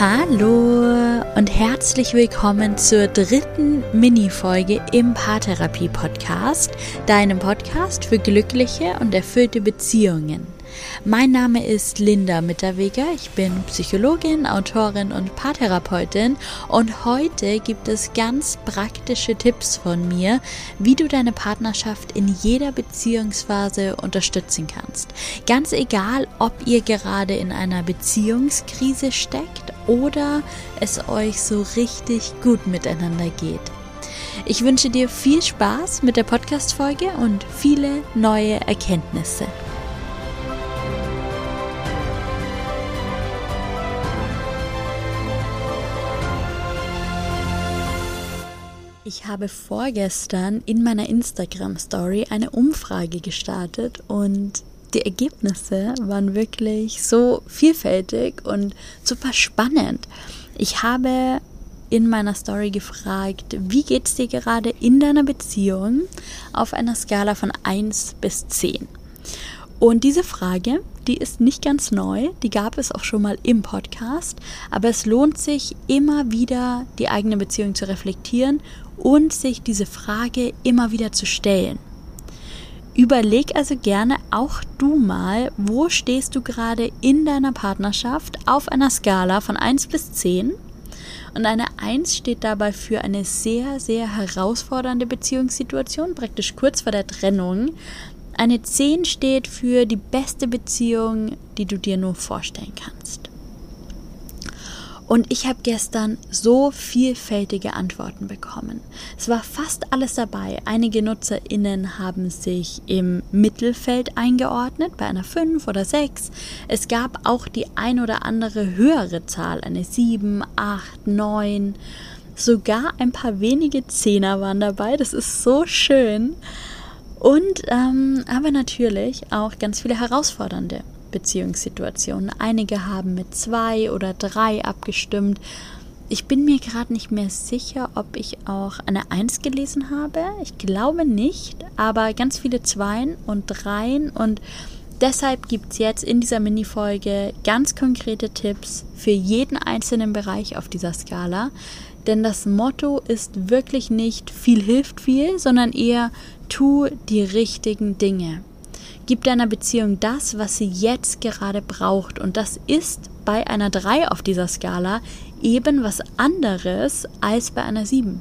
Hallo und herzlich willkommen zur dritten Mini-Folge im Paartherapie-Podcast, deinem Podcast für glückliche und erfüllte Beziehungen. Mein Name ist Linda Mitterweger. Ich bin Psychologin, Autorin und Paartherapeutin und heute gibt es ganz praktische Tipps von mir, wie du deine Partnerschaft in jeder Beziehungsphase unterstützen kannst. Ganz egal, ob ihr gerade in einer Beziehungskrise steckt oder es euch so richtig gut miteinander geht. Ich wünsche dir viel Spaß mit der Podcast-Folge und viele neue Erkenntnisse. Ich habe vorgestern in meiner Instagram Story eine Umfrage gestartet und die Ergebnisse waren wirklich so vielfältig und super spannend. Ich habe in meiner Story gefragt, wie geht es dir gerade in deiner Beziehung auf einer Skala von 1 bis 10? Und diese Frage, die ist nicht ganz neu, die gab es auch schon mal im Podcast, aber es lohnt sich immer wieder, die eigene Beziehung zu reflektieren und sich diese Frage immer wieder zu stellen. Überleg also gerne auch du mal, wo stehst du gerade in deiner Partnerschaft auf einer Skala von 1 bis 10? Und eine 1 steht dabei für eine sehr, sehr herausfordernde Beziehungssituation, praktisch kurz vor der Trennung. Eine 10 steht für die beste Beziehung, die du dir nur vorstellen kannst. Und ich habe gestern so vielfältige Antworten bekommen. Es war fast alles dabei. Einige NutzerInnen haben sich im Mittelfeld eingeordnet, bei einer 5 oder 6. Es gab auch die ein oder andere höhere Zahl, eine 7, 8, 9. Sogar ein paar wenige Zehner waren dabei. Das ist so schön. Und ähm, aber natürlich auch ganz viele herausfordernde. Beziehungssituationen. Einige haben mit zwei oder drei abgestimmt. Ich bin mir gerade nicht mehr sicher, ob ich auch eine Eins gelesen habe. Ich glaube nicht, aber ganz viele Zweien und Dreien und deshalb gibt es jetzt in dieser Mini-Folge ganz konkrete Tipps für jeden einzelnen Bereich auf dieser Skala. Denn das Motto ist wirklich nicht viel hilft viel, sondern eher tu die richtigen Dinge. Gib deiner Beziehung das, was sie jetzt gerade braucht. Und das ist bei einer 3 auf dieser Skala eben was anderes als bei einer 7.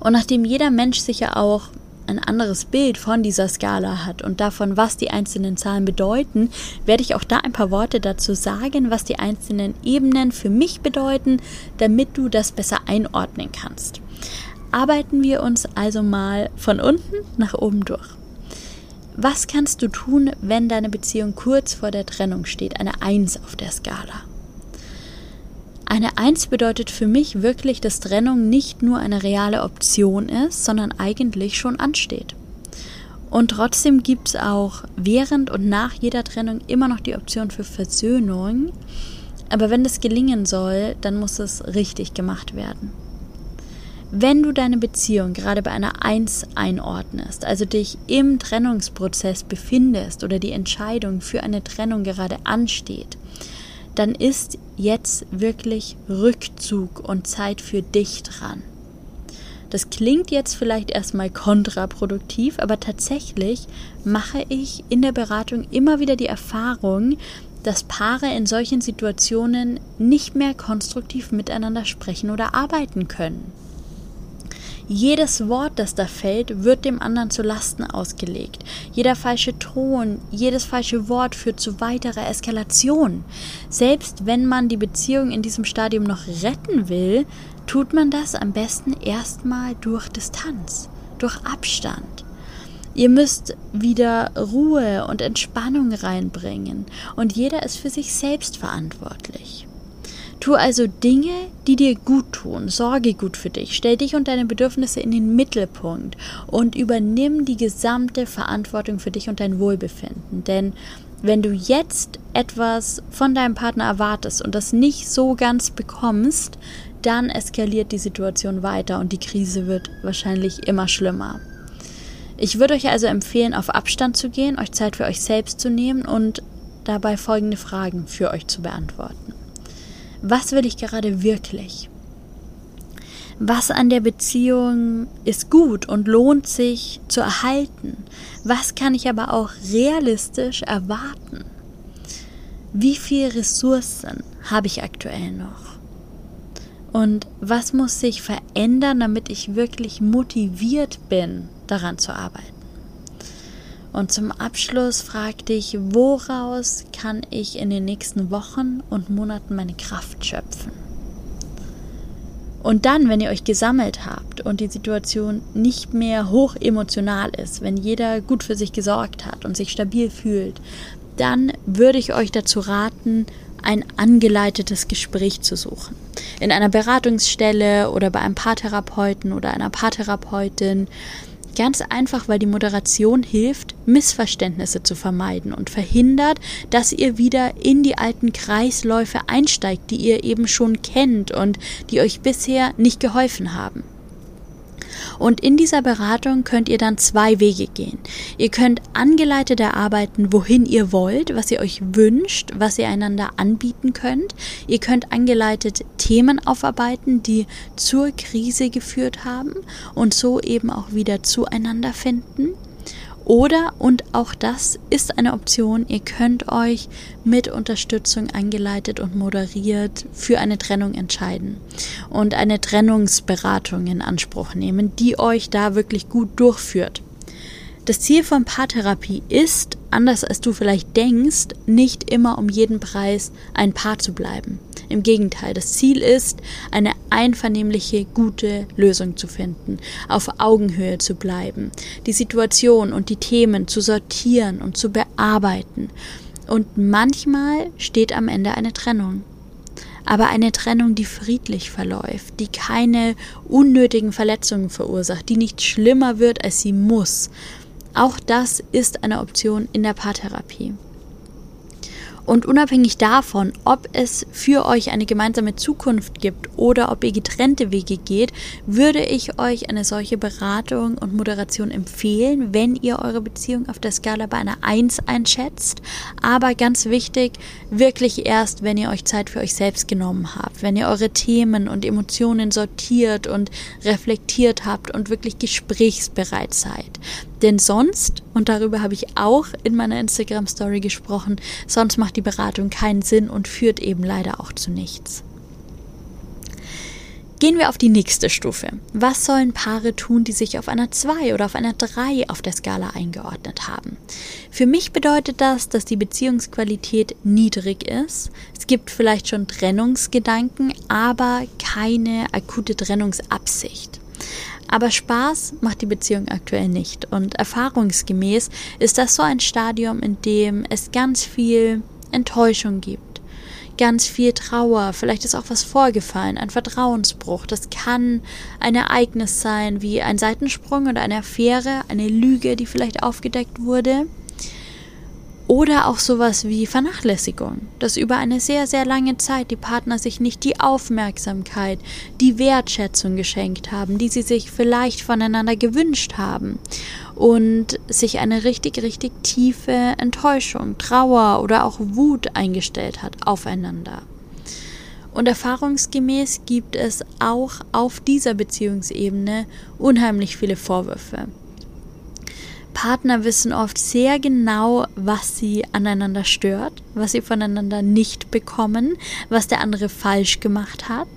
Und nachdem jeder Mensch sicher auch ein anderes Bild von dieser Skala hat und davon, was die einzelnen Zahlen bedeuten, werde ich auch da ein paar Worte dazu sagen, was die einzelnen Ebenen für mich bedeuten, damit du das besser einordnen kannst. Arbeiten wir uns also mal von unten nach oben durch. Was kannst du tun, wenn deine Beziehung kurz vor der Trennung steht? Eine Eins auf der Skala. Eine Eins bedeutet für mich wirklich, dass Trennung nicht nur eine reale Option ist, sondern eigentlich schon ansteht. Und trotzdem gibt es auch während und nach jeder Trennung immer noch die Option für Versöhnung. Aber wenn das gelingen soll, dann muss es richtig gemacht werden. Wenn du deine Beziehung gerade bei einer Eins einordnest, also dich im Trennungsprozess befindest oder die Entscheidung für eine Trennung gerade ansteht, dann ist jetzt wirklich Rückzug und Zeit für dich dran. Das klingt jetzt vielleicht erstmal kontraproduktiv, aber tatsächlich mache ich in der Beratung immer wieder die Erfahrung, dass Paare in solchen Situationen nicht mehr konstruktiv miteinander sprechen oder arbeiten können. Jedes Wort, das da fällt, wird dem anderen zu Lasten ausgelegt. Jeder falsche Ton, jedes falsche Wort führt zu weiterer Eskalation. Selbst wenn man die Beziehung in diesem Stadium noch retten will, tut man das am besten erstmal durch Distanz, durch Abstand. Ihr müsst wieder Ruhe und Entspannung reinbringen und jeder ist für sich selbst verantwortlich. Tu also Dinge, die dir gut tun. Sorge gut für dich. Stell dich und deine Bedürfnisse in den Mittelpunkt und übernimm die gesamte Verantwortung für dich und dein Wohlbefinden. Denn wenn du jetzt etwas von deinem Partner erwartest und das nicht so ganz bekommst, dann eskaliert die Situation weiter und die Krise wird wahrscheinlich immer schlimmer. Ich würde euch also empfehlen, auf Abstand zu gehen, euch Zeit für euch selbst zu nehmen und dabei folgende Fragen für euch zu beantworten. Was will ich gerade wirklich? Was an der Beziehung ist gut und lohnt sich zu erhalten? Was kann ich aber auch realistisch erwarten? Wie viele Ressourcen habe ich aktuell noch? Und was muss sich verändern, damit ich wirklich motiviert bin, daran zu arbeiten? Und zum Abschluss frag dich, woraus kann ich in den nächsten Wochen und Monaten meine Kraft schöpfen? Und dann, wenn ihr euch gesammelt habt und die Situation nicht mehr hoch emotional ist, wenn jeder gut für sich gesorgt hat und sich stabil fühlt, dann würde ich euch dazu raten, ein angeleitetes Gespräch zu suchen. In einer Beratungsstelle oder bei einem Paartherapeuten oder einer Paartherapeutin Ganz einfach, weil die Moderation hilft, Missverständnisse zu vermeiden und verhindert, dass ihr wieder in die alten Kreisläufe einsteigt, die ihr eben schon kennt und die euch bisher nicht geholfen haben. Und in dieser Beratung könnt ihr dann zwei Wege gehen. Ihr könnt angeleitet erarbeiten, wohin ihr wollt, was ihr euch wünscht, was ihr einander anbieten könnt. Ihr könnt angeleitet Themen aufarbeiten, die zur Krise geführt haben und so eben auch wieder zueinander finden. Oder, und auch das ist eine Option, ihr könnt euch mit Unterstützung angeleitet und moderiert für eine Trennung entscheiden und eine Trennungsberatung in Anspruch nehmen, die euch da wirklich gut durchführt. Das Ziel von Paartherapie ist, anders als du vielleicht denkst, nicht immer um jeden Preis ein Paar zu bleiben. Im Gegenteil, das Ziel ist, eine einvernehmliche, gute Lösung zu finden, auf Augenhöhe zu bleiben, die Situation und die Themen zu sortieren und zu bearbeiten. Und manchmal steht am Ende eine Trennung aber eine Trennung, die friedlich verläuft, die keine unnötigen Verletzungen verursacht, die nicht schlimmer wird, als sie muss, auch das ist eine Option in der Paartherapie. Und unabhängig davon, ob es für euch eine gemeinsame Zukunft gibt oder ob ihr getrennte Wege geht, würde ich euch eine solche Beratung und Moderation empfehlen, wenn ihr eure Beziehung auf der Skala bei einer 1 einschätzt. Aber ganz wichtig, wirklich erst, wenn ihr euch Zeit für euch selbst genommen habt, wenn ihr eure Themen und Emotionen sortiert und reflektiert habt und wirklich gesprächsbereit seid. Denn sonst, und darüber habe ich auch in meiner Instagram-Story gesprochen, sonst macht die Beratung keinen Sinn und führt eben leider auch zu nichts. Gehen wir auf die nächste Stufe. Was sollen Paare tun, die sich auf einer 2 oder auf einer 3 auf der Skala eingeordnet haben? Für mich bedeutet das, dass die Beziehungsqualität niedrig ist. Es gibt vielleicht schon Trennungsgedanken, aber keine akute Trennungsabsicht. Aber Spaß macht die Beziehung aktuell nicht. Und erfahrungsgemäß ist das so ein Stadium, in dem es ganz viel Enttäuschung gibt. Ganz viel Trauer, vielleicht ist auch was vorgefallen, ein Vertrauensbruch. Das kann ein Ereignis sein, wie ein Seitensprung oder eine Affäre, eine Lüge, die vielleicht aufgedeckt wurde. Oder auch sowas wie Vernachlässigung, dass über eine sehr, sehr lange Zeit die Partner sich nicht die Aufmerksamkeit, die Wertschätzung geschenkt haben, die sie sich vielleicht voneinander gewünscht haben und sich eine richtig, richtig tiefe Enttäuschung, Trauer oder auch Wut eingestellt hat aufeinander. Und erfahrungsgemäß gibt es auch auf dieser Beziehungsebene unheimlich viele Vorwürfe. Partner wissen oft sehr genau, was sie aneinander stört, was sie voneinander nicht bekommen, was der andere falsch gemacht hat.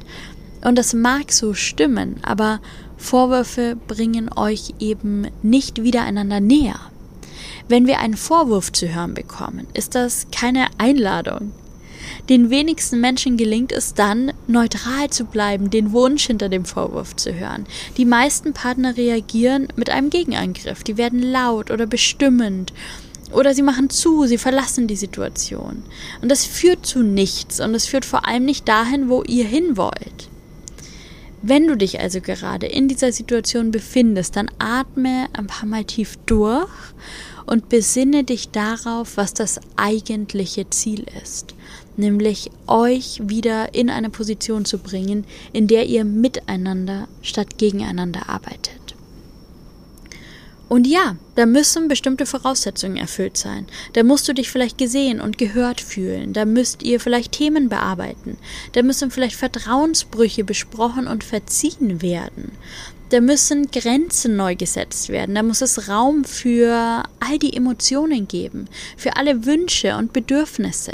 Und das mag so stimmen, aber Vorwürfe bringen euch eben nicht wieder einander näher. Wenn wir einen Vorwurf zu hören bekommen, ist das keine Einladung, den wenigsten Menschen gelingt es dann, neutral zu bleiben, den Wunsch hinter dem Vorwurf zu hören. Die meisten Partner reagieren mit einem Gegenangriff. Die werden laut oder bestimmend. Oder sie machen zu, sie verlassen die Situation. Und das führt zu nichts und es führt vor allem nicht dahin, wo ihr hin wollt. Wenn du dich also gerade in dieser Situation befindest, dann atme ein paar Mal tief durch und besinne dich darauf, was das eigentliche Ziel ist nämlich euch wieder in eine Position zu bringen, in der ihr miteinander statt gegeneinander arbeitet. Und ja, da müssen bestimmte Voraussetzungen erfüllt sein. Da musst du dich vielleicht gesehen und gehört fühlen. Da müsst ihr vielleicht Themen bearbeiten. Da müssen vielleicht Vertrauensbrüche besprochen und verziehen werden. Da müssen Grenzen neu gesetzt werden. Da muss es Raum für all die Emotionen geben, für alle Wünsche und Bedürfnisse.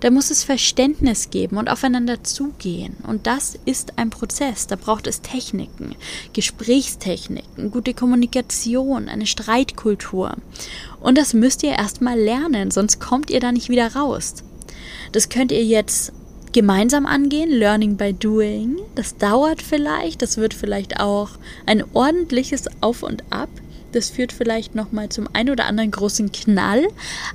Da muss es Verständnis geben und aufeinander zugehen. Und das ist ein Prozess. Da braucht es Techniken, Gesprächstechniken, gute Kommunikation, eine Streitkultur. Und das müsst ihr erstmal lernen, sonst kommt ihr da nicht wieder raus. Das könnt ihr jetzt gemeinsam angehen, Learning by Doing. Das dauert vielleicht, das wird vielleicht auch ein ordentliches Auf und Ab. Das führt vielleicht nochmal zum ein oder anderen großen Knall,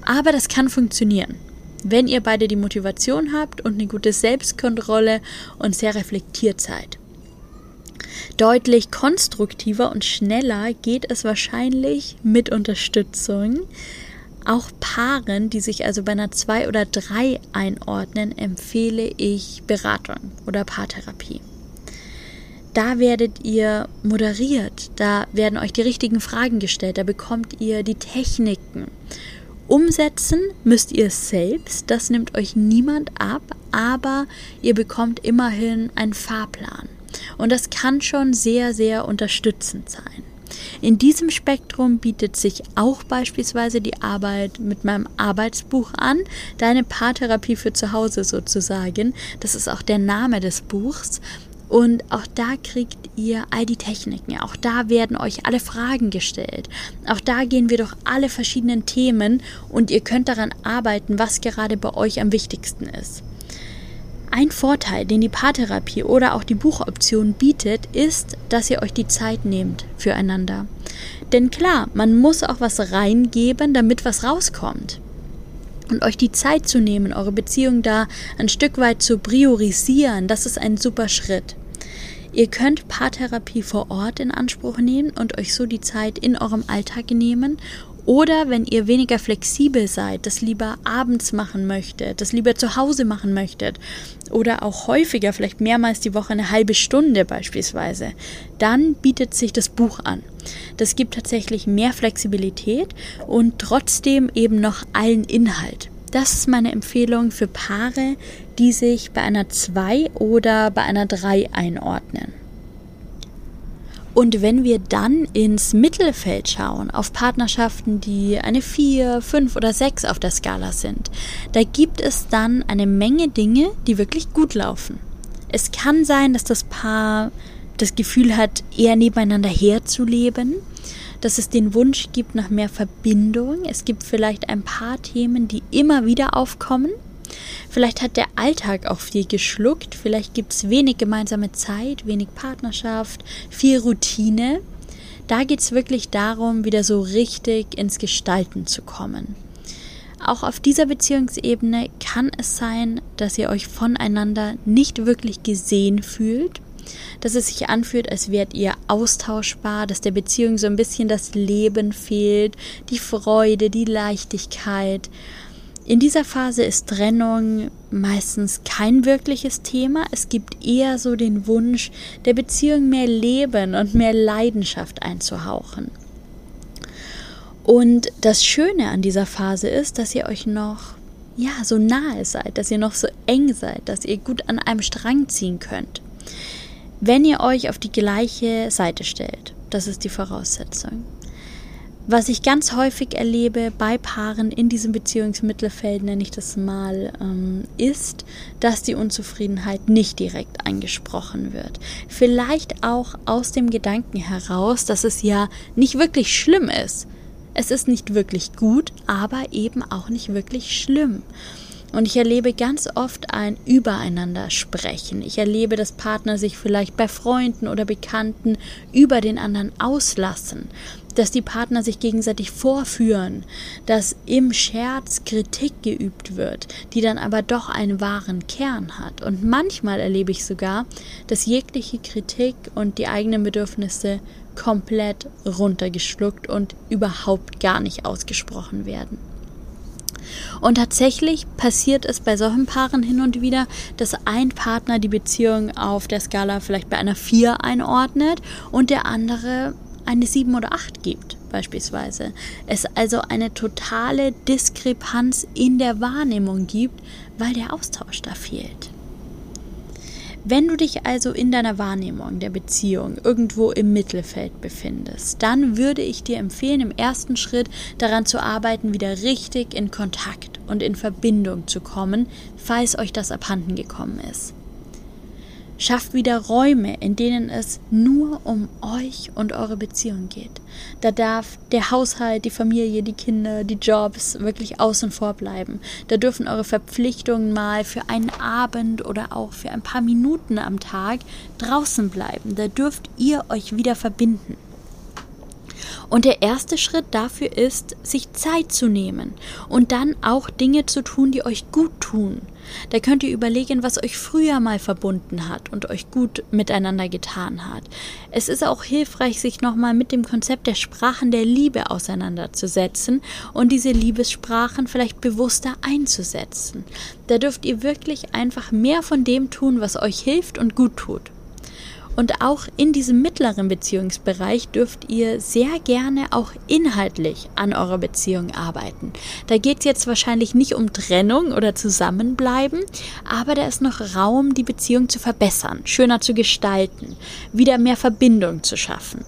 aber das kann funktionieren. Wenn ihr beide die Motivation habt und eine gute Selbstkontrolle und sehr reflektiert seid. Deutlich konstruktiver und schneller geht es wahrscheinlich mit Unterstützung. Auch Paaren, die sich also bei einer 2 oder 3 einordnen, empfehle ich Beratung oder Paartherapie. Da werdet ihr moderiert, da werden euch die richtigen Fragen gestellt, da bekommt ihr die Techniken Umsetzen müsst ihr selbst, das nimmt euch niemand ab, aber ihr bekommt immerhin einen Fahrplan. Und das kann schon sehr, sehr unterstützend sein. In diesem Spektrum bietet sich auch beispielsweise die Arbeit mit meinem Arbeitsbuch an, deine Paartherapie für zu Hause sozusagen. Das ist auch der Name des Buchs. Und auch da kriegt ihr all die Techniken. Auch da werden euch alle Fragen gestellt. Auch da gehen wir durch alle verschiedenen Themen und ihr könnt daran arbeiten, was gerade bei euch am wichtigsten ist. Ein Vorteil, den die Paartherapie oder auch die Buchoption bietet, ist, dass ihr euch die Zeit nehmt füreinander. Denn klar, man muss auch was reingeben, damit was rauskommt und euch die Zeit zu nehmen, eure Beziehung da ein Stück weit zu priorisieren, das ist ein super Schritt. Ihr könnt Paartherapie vor Ort in Anspruch nehmen und euch so die Zeit in eurem Alltag nehmen oder wenn ihr weniger flexibel seid, das lieber abends machen möchtet, das lieber zu Hause machen möchtet oder auch häufiger, vielleicht mehrmals die Woche eine halbe Stunde beispielsweise, dann bietet sich das Buch an. Das gibt tatsächlich mehr Flexibilität und trotzdem eben noch allen Inhalt. Das ist meine Empfehlung für Paare, die sich bei einer 2 oder bei einer 3 einordnen. Und wenn wir dann ins Mittelfeld schauen, auf Partnerschaften, die eine 4, 5 oder 6 auf der Skala sind, da gibt es dann eine Menge Dinge, die wirklich gut laufen. Es kann sein, dass das Paar das Gefühl hat, eher nebeneinander herzuleben, dass es den Wunsch gibt nach mehr Verbindung. Es gibt vielleicht ein paar Themen, die immer wieder aufkommen Vielleicht hat der Alltag auch viel geschluckt, vielleicht gibt es wenig gemeinsame Zeit, wenig Partnerschaft, viel Routine. Da geht es wirklich darum, wieder so richtig ins Gestalten zu kommen. Auch auf dieser Beziehungsebene kann es sein, dass ihr euch voneinander nicht wirklich gesehen fühlt, dass es sich anfühlt, als wärt ihr austauschbar, dass der Beziehung so ein bisschen das Leben fehlt, die Freude, die Leichtigkeit. In dieser Phase ist Trennung meistens kein wirkliches Thema. Es gibt eher so den Wunsch, der Beziehung mehr Leben und mehr Leidenschaft einzuhauchen. Und das Schöne an dieser Phase ist, dass ihr euch noch ja, so nahe seid, dass ihr noch so eng seid, dass ihr gut an einem Strang ziehen könnt. Wenn ihr euch auf die gleiche Seite stellt, das ist die Voraussetzung. Was ich ganz häufig erlebe bei Paaren in diesem Beziehungsmittelfeld, nenne ich das mal, ähm, ist, dass die Unzufriedenheit nicht direkt angesprochen wird. Vielleicht auch aus dem Gedanken heraus, dass es ja nicht wirklich schlimm ist. Es ist nicht wirklich gut, aber eben auch nicht wirklich schlimm. Und ich erlebe ganz oft ein Übereinander sprechen. Ich erlebe, dass Partner sich vielleicht bei Freunden oder Bekannten über den anderen auslassen dass die Partner sich gegenseitig vorführen, dass im Scherz Kritik geübt wird, die dann aber doch einen wahren Kern hat. Und manchmal erlebe ich sogar, dass jegliche Kritik und die eigenen Bedürfnisse komplett runtergeschluckt und überhaupt gar nicht ausgesprochen werden. Und tatsächlich passiert es bei solchen Paaren hin und wieder, dass ein Partner die Beziehung auf der Skala vielleicht bei einer 4 einordnet und der andere eine 7 oder 8 gibt. beispielsweise. Es also eine totale Diskrepanz in der Wahrnehmung gibt, weil der Austausch da fehlt. Wenn du dich also in deiner Wahrnehmung der Beziehung irgendwo im Mittelfeld befindest, dann würde ich dir empfehlen, im ersten Schritt daran zu arbeiten, wieder richtig in Kontakt und in Verbindung zu kommen, falls euch das abhanden gekommen ist. Schafft wieder Räume, in denen es nur um euch und eure Beziehung geht. Da darf der Haushalt, die Familie, die Kinder, die Jobs wirklich außen vor bleiben. Da dürfen eure Verpflichtungen mal für einen Abend oder auch für ein paar Minuten am Tag draußen bleiben. Da dürft ihr euch wieder verbinden. Und der erste Schritt dafür ist, sich Zeit zu nehmen und dann auch Dinge zu tun, die euch gut tun. Da könnt ihr überlegen, was euch früher mal verbunden hat und euch gut miteinander getan hat. Es ist auch hilfreich, sich nochmal mit dem Konzept der Sprachen der Liebe auseinanderzusetzen und diese Liebessprachen vielleicht bewusster einzusetzen. Da dürft ihr wirklich einfach mehr von dem tun, was euch hilft und gut tut. Und auch in diesem mittleren Beziehungsbereich dürft ihr sehr gerne auch inhaltlich an eurer Beziehung arbeiten. Da geht es jetzt wahrscheinlich nicht um Trennung oder Zusammenbleiben, aber da ist noch Raum, die Beziehung zu verbessern, schöner zu gestalten, wieder mehr Verbindung zu schaffen.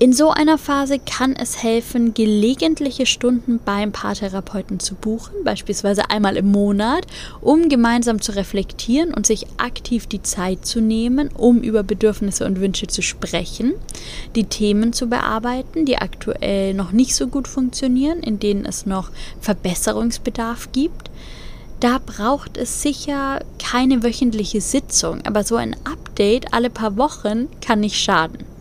In so einer Phase kann es helfen, gelegentliche Stunden beim Paartherapeuten zu buchen, beispielsweise einmal im Monat, um gemeinsam zu reflektieren und sich aktiv die Zeit zu nehmen, um über Bedürfnisse und Wünsche zu sprechen, die Themen zu bearbeiten, die aktuell noch nicht so gut funktionieren, in denen es noch Verbesserungsbedarf gibt. Da braucht es sicher keine wöchentliche Sitzung, aber so ein Update alle paar Wochen kann nicht schaden.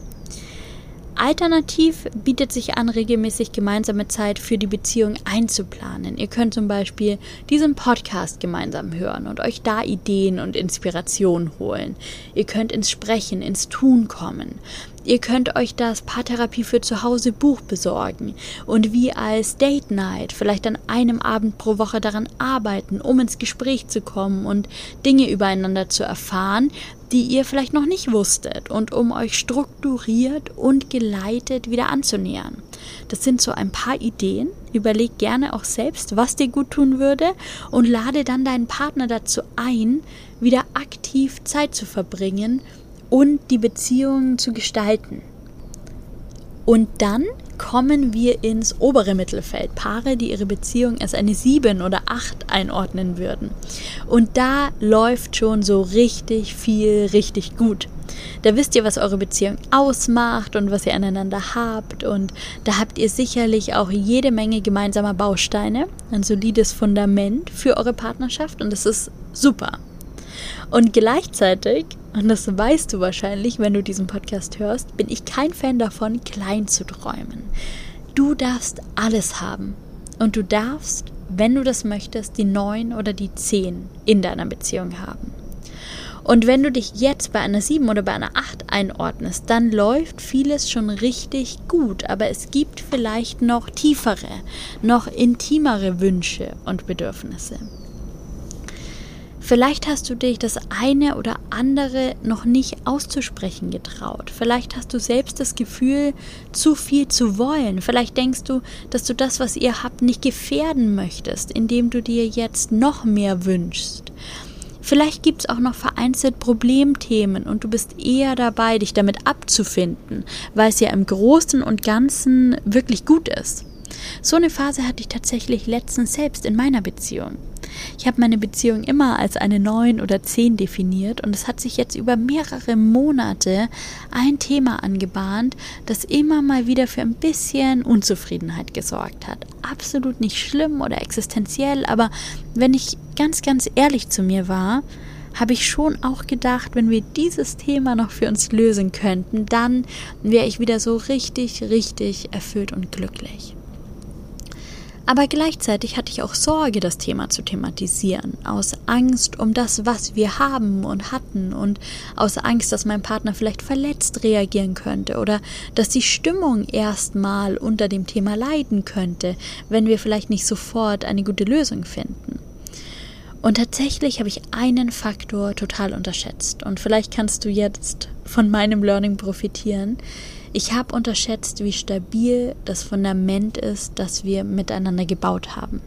Alternativ bietet sich an, regelmäßig gemeinsame Zeit für die Beziehung einzuplanen. Ihr könnt zum Beispiel diesen Podcast gemeinsam hören und euch da Ideen und Inspiration holen. Ihr könnt ins Sprechen, ins Tun kommen. Ihr könnt euch das Paartherapie für zu Hause Buch besorgen und wie als Date Night vielleicht an einem Abend pro Woche daran arbeiten, um ins Gespräch zu kommen und Dinge übereinander zu erfahren, die ihr vielleicht noch nicht wusstet und um euch strukturiert und geleitet wieder anzunähern. Das sind so ein paar Ideen. Überleg gerne auch selbst, was dir gut tun würde und lade dann deinen Partner dazu ein, wieder aktiv Zeit zu verbringen und die Beziehungen zu gestalten. Und dann kommen wir ins obere Mittelfeld. Paare, die ihre Beziehung als eine 7 oder 8 einordnen würden. Und da läuft schon so richtig viel richtig gut. Da wisst ihr, was eure Beziehung ausmacht und was ihr aneinander habt. Und da habt ihr sicherlich auch jede Menge gemeinsamer Bausteine, ein solides Fundament für eure Partnerschaft. Und das ist super. Und gleichzeitig, und das weißt du wahrscheinlich, wenn du diesen Podcast hörst, bin ich kein Fan davon, klein zu träumen. Du darfst alles haben. Und du darfst, wenn du das möchtest, die neun oder die zehn in deiner Beziehung haben. Und wenn du dich jetzt bei einer 7 oder bei einer 8 einordnest, dann läuft vieles schon richtig gut, aber es gibt vielleicht noch tiefere, noch intimere Wünsche und Bedürfnisse. Vielleicht hast du dich das eine oder andere noch nicht auszusprechen getraut. Vielleicht hast du selbst das Gefühl, zu viel zu wollen. Vielleicht denkst du, dass du das, was ihr habt, nicht gefährden möchtest, indem du dir jetzt noch mehr wünschst. Vielleicht gibt es auch noch vereinzelt Problemthemen und du bist eher dabei, dich damit abzufinden, weil es ja im Großen und Ganzen wirklich gut ist. So eine Phase hatte ich tatsächlich letztens selbst in meiner Beziehung. Ich habe meine Beziehung immer als eine 9 oder 10 definiert und es hat sich jetzt über mehrere Monate ein Thema angebahnt, das immer mal wieder für ein bisschen Unzufriedenheit gesorgt hat. Absolut nicht schlimm oder existenziell, aber wenn ich ganz, ganz ehrlich zu mir war, habe ich schon auch gedacht, wenn wir dieses Thema noch für uns lösen könnten, dann wäre ich wieder so richtig, richtig erfüllt und glücklich. Aber gleichzeitig hatte ich auch Sorge, das Thema zu thematisieren, aus Angst um das, was wir haben und hatten und aus Angst, dass mein Partner vielleicht verletzt reagieren könnte oder dass die Stimmung erstmal unter dem Thema leiden könnte, wenn wir vielleicht nicht sofort eine gute Lösung finden. Und tatsächlich habe ich einen Faktor total unterschätzt und vielleicht kannst du jetzt von meinem Learning profitieren. Ich habe unterschätzt, wie stabil das Fundament ist, das wir miteinander gebaut haben.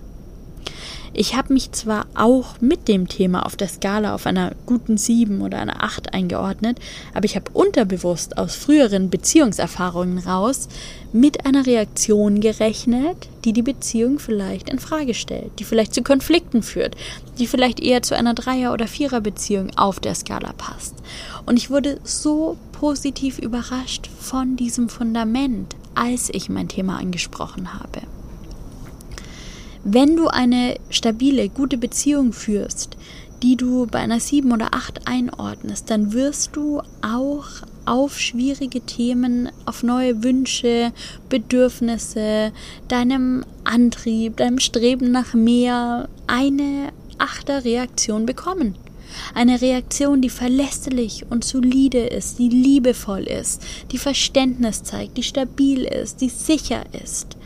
Ich habe mich zwar auch mit dem Thema auf der Skala auf einer guten 7 oder einer 8 eingeordnet, aber ich habe unterbewusst aus früheren Beziehungserfahrungen raus mit einer Reaktion gerechnet, die die Beziehung vielleicht in Frage stellt, die vielleicht zu Konflikten führt, die vielleicht eher zu einer Dreier- oder Vierer-Beziehung auf der Skala passt. Und ich wurde so positiv überrascht von diesem Fundament, als ich mein Thema angesprochen habe. Wenn du eine stabile, gute Beziehung führst, die du bei einer 7 oder 8 einordnest, dann wirst du auch auf schwierige Themen, auf neue Wünsche, Bedürfnisse, deinem Antrieb, deinem Streben nach mehr eine Achterreaktion bekommen. Eine Reaktion, die verlässlich und solide ist, die liebevoll ist, die Verständnis zeigt, die stabil ist, die sicher ist.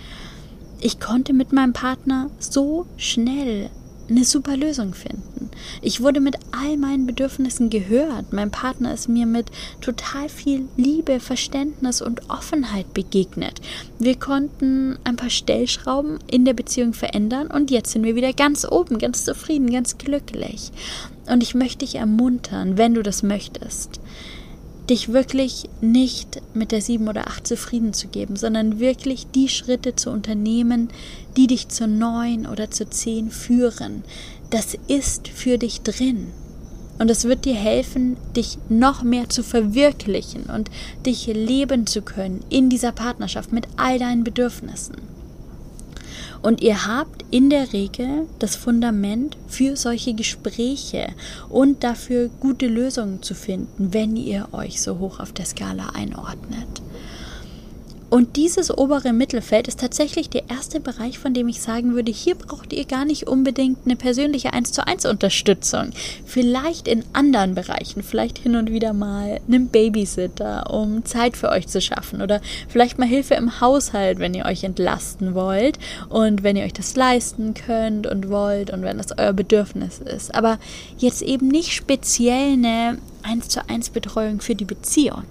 Ich konnte mit meinem Partner so schnell eine super Lösung finden. Ich wurde mit all meinen Bedürfnissen gehört. Mein Partner ist mir mit total viel Liebe, Verständnis und Offenheit begegnet. Wir konnten ein paar Stellschrauben in der Beziehung verändern und jetzt sind wir wieder ganz oben, ganz zufrieden, ganz glücklich. Und ich möchte dich ermuntern, wenn du das möchtest, dich wirklich nicht mit der sieben oder acht zufrieden zu geben, sondern wirklich die Schritte zu unternehmen, die dich zur neun oder zur zehn führen. Das ist für dich drin. Und es wird dir helfen, dich noch mehr zu verwirklichen und dich leben zu können in dieser Partnerschaft mit all deinen Bedürfnissen. Und ihr habt in der Regel das Fundament für solche Gespräche und dafür gute Lösungen zu finden, wenn ihr euch so hoch auf der Skala einordnet. Und dieses obere Mittelfeld ist tatsächlich der erste Bereich, von dem ich sagen würde, hier braucht ihr gar nicht unbedingt eine persönliche 1 zu 1 Unterstützung. Vielleicht in anderen Bereichen, vielleicht hin und wieder mal einen Babysitter, um Zeit für euch zu schaffen oder vielleicht mal Hilfe im Haushalt, wenn ihr euch entlasten wollt und wenn ihr euch das leisten könnt und wollt und wenn das euer Bedürfnis ist. Aber jetzt eben nicht speziell eine 1 zu 1 Betreuung für die Beziehung.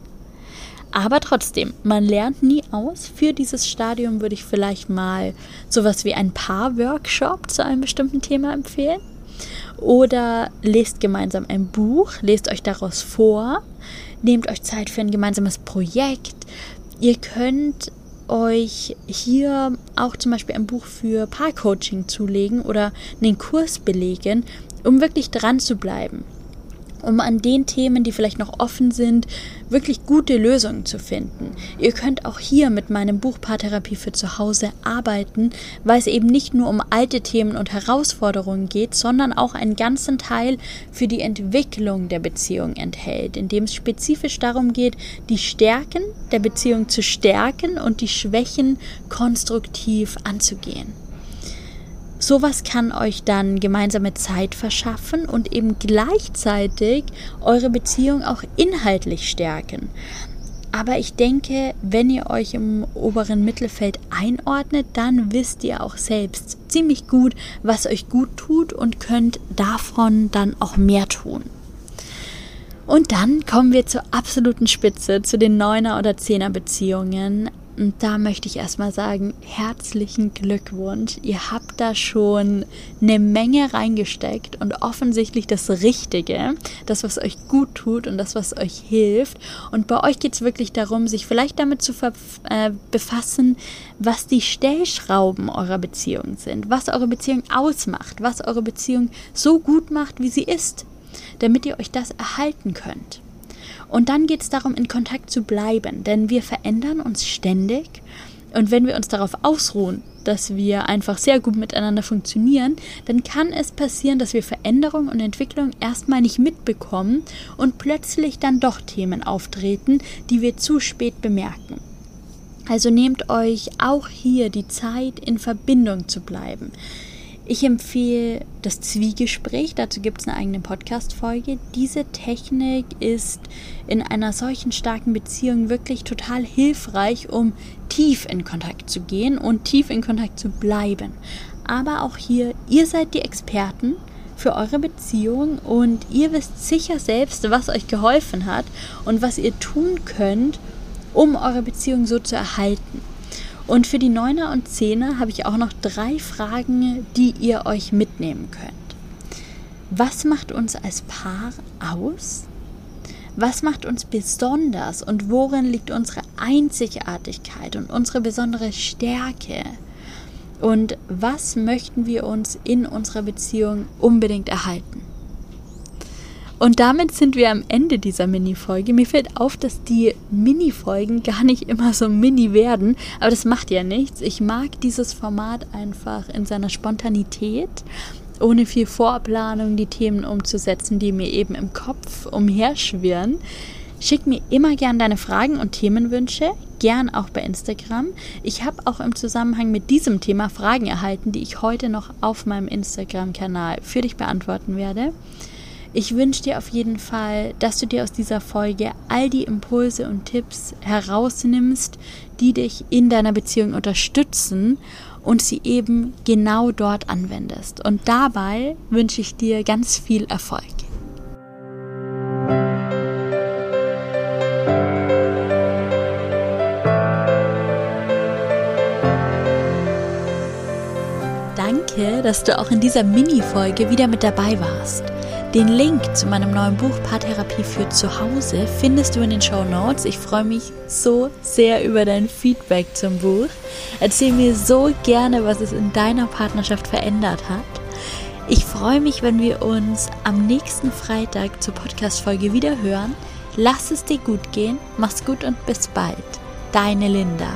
Aber trotzdem, man lernt nie aus. Für dieses Stadium würde ich vielleicht mal sowas wie ein Paar-Workshop zu einem bestimmten Thema empfehlen. Oder lest gemeinsam ein Buch, lest euch daraus vor, nehmt euch Zeit für ein gemeinsames Projekt. Ihr könnt euch hier auch zum Beispiel ein Buch für Paarcoaching zulegen oder einen Kurs belegen, um wirklich dran zu bleiben um an den Themen, die vielleicht noch offen sind, wirklich gute Lösungen zu finden. Ihr könnt auch hier mit meinem Buch Paartherapie für zu Hause arbeiten, weil es eben nicht nur um alte Themen und Herausforderungen geht, sondern auch einen ganzen Teil für die Entwicklung der Beziehung enthält, in dem es spezifisch darum geht, die Stärken der Beziehung zu stärken und die Schwächen konstruktiv anzugehen. Sowas kann euch dann gemeinsame Zeit verschaffen und eben gleichzeitig eure Beziehung auch inhaltlich stärken. Aber ich denke, wenn ihr euch im oberen Mittelfeld einordnet, dann wisst ihr auch selbst ziemlich gut, was euch gut tut und könnt davon dann auch mehr tun. Und dann kommen wir zur absoluten Spitze, zu den Neuner- oder Zehner-Beziehungen. Und da möchte ich erstmal sagen, herzlichen Glückwunsch. Ihr habt da schon eine Menge reingesteckt und offensichtlich das Richtige, das, was euch gut tut und das, was euch hilft. Und bei euch geht es wirklich darum, sich vielleicht damit zu äh, befassen, was die Stellschrauben eurer Beziehung sind, was eure Beziehung ausmacht, was eure Beziehung so gut macht, wie sie ist, damit ihr euch das erhalten könnt. Und dann geht es darum, in Kontakt zu bleiben, denn wir verändern uns ständig. Und wenn wir uns darauf ausruhen, dass wir einfach sehr gut miteinander funktionieren, dann kann es passieren, dass wir Veränderung und Entwicklung erstmal nicht mitbekommen und plötzlich dann doch Themen auftreten, die wir zu spät bemerken. Also nehmt euch auch hier die Zeit, in Verbindung zu bleiben. Ich empfehle das Zwiegespräch, dazu gibt es eine eigene Podcast-Folge. Diese Technik ist in einer solchen starken Beziehung wirklich total hilfreich, um tief in Kontakt zu gehen und tief in Kontakt zu bleiben. Aber auch hier, ihr seid die Experten für eure Beziehung und ihr wisst sicher selbst, was euch geholfen hat und was ihr tun könnt, um eure Beziehung so zu erhalten. Und für die Neuner und Zehner habe ich auch noch drei Fragen, die ihr euch mitnehmen könnt. Was macht uns als Paar aus? Was macht uns besonders und worin liegt unsere Einzigartigkeit und unsere besondere Stärke? Und was möchten wir uns in unserer Beziehung unbedingt erhalten? Und damit sind wir am Ende dieser Mini-Folge. Mir fällt auf, dass die Mini-Folgen gar nicht immer so mini werden, aber das macht ja nichts. Ich mag dieses Format einfach in seiner Spontanität ohne viel Vorplanung die Themen umzusetzen, die mir eben im Kopf umherschwirren. Schick mir immer gern deine Fragen und Themenwünsche, gern auch bei Instagram. Ich habe auch im Zusammenhang mit diesem Thema Fragen erhalten, die ich heute noch auf meinem Instagram-Kanal für dich beantworten werde. Ich wünsche dir auf jeden Fall, dass du dir aus dieser Folge all die Impulse und Tipps herausnimmst, die dich in deiner Beziehung unterstützen und sie eben genau dort anwendest. Und dabei wünsche ich dir ganz viel Erfolg. Danke, dass du auch in dieser Mini-Folge wieder mit dabei warst. Den Link zu meinem neuen Buch Paartherapie für zu Hause findest du in den Show Notes. Ich freue mich so sehr über dein Feedback zum Buch. Erzähl mir so gerne, was es in deiner Partnerschaft verändert hat. Ich freue mich, wenn wir uns am nächsten Freitag zur Podcast-Folge wieder hören. Lass es dir gut gehen, mach's gut und bis bald. Deine Linda.